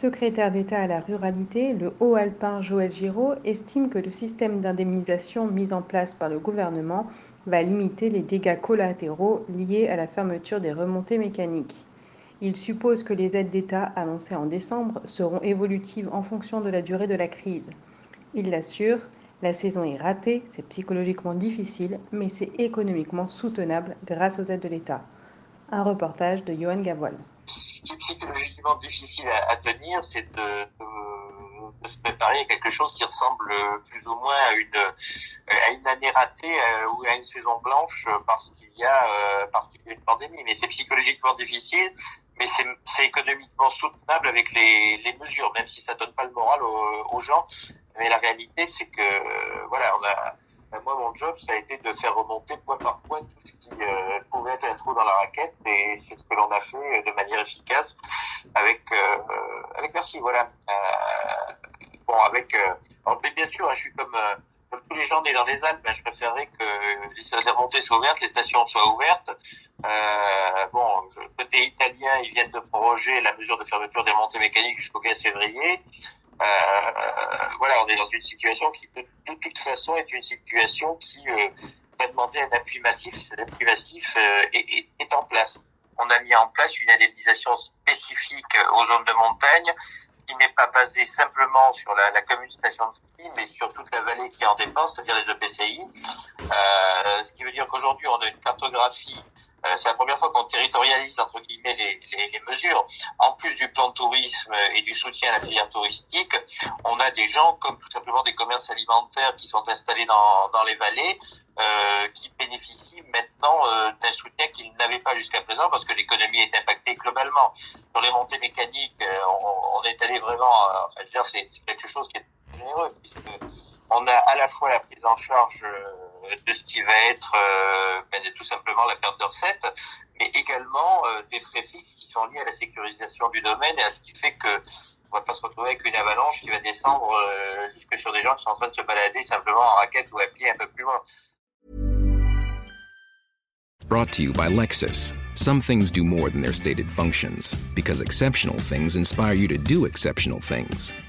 Secrétaire d'État à la ruralité, le haut alpin Joël Giraud estime que le système d'indemnisation mis en place par le gouvernement va limiter les dégâts collatéraux liés à la fermeture des remontées mécaniques. Il suppose que les aides d'État annoncées en décembre seront évolutives en fonction de la durée de la crise. Il l'assure, la saison est ratée, c'est psychologiquement difficile, mais c'est économiquement soutenable grâce aux aides de l'État. Un reportage de Johan Gavoil. Ce qui est psychologiquement difficile à, tenir, c'est de, se préparer à quelque chose qui ressemble plus ou moins à une, année ratée euh, ou à une saison blanche parce qu'il y a euh, y a une pandémie. Mais c'est psychologiquement difficile, mais c'est économiquement soutenable avec les, mesures, même si ça donne pas le moral aux, aux gens. Mais la réalité, c'est que voilà, on a ben, moi, mon job, ça a été de faire remonter point par point tout ce qui euh, pouvait être un trou dans la raquette, et c'est ce que l'on a fait de manière efficace avec euh, avec merci. Voilà. Euh, bon, avec alors, bien sûr, hein, je suis comme comme tous les gens nés dans les Alpes, ben, je préférerais que les remontées soient ouvertes, les stations soient ouvertes. Euh, bon, côté italien, ils viennent de proroger la mesure de fermeture des montées mécaniques jusqu'au 15 février. Euh, voilà, on est dans une situation qui, de, toute façon, est une situation qui euh, va demander un appui massif. Cet appui massif euh, est, est, en place. On a mis en place une indemnisation spécifique aux zones de montagne qui n'est pas basée simplement sur la, la commune de ski, mais sur toute la vallée qui en dépend, c'est-à-dire les EPCI. Euh, ce qui veut dire qu'aujourd'hui, on a une cartographie c'est la première fois qu'on territorialise entre guillemets les, mesures. En plus du plan de tourisme et du soutien à la filière touristique, on a des gens comme tout simplement des commerces alimentaires qui sont installés dans, dans les vallées, euh, qui bénéficient maintenant euh, d'un soutien qu'ils n'avaient pas jusqu'à présent parce que l'économie est impactée globalement. Sur les montées mécaniques, euh, on, on, est allé vraiment, enfin je veux dire, c'est quelque chose qui est généreux puisque on a à la fois la prise en charge de ce qui va être euh, ben, tout simplement la perte de recettes, mais également euh, des frais fixes qui sont liés à la sécurisation du domaine et à ce qui fait que on va pas se retrouver avec une avalanche qui va descendre euh, jusque sur des gens qui sont en train de se balader simplement en raquette ou à pied un peu plus loin. Brought to you by Lexus. Some things do more than their stated functions, because exceptional things inspire you to do exceptional things.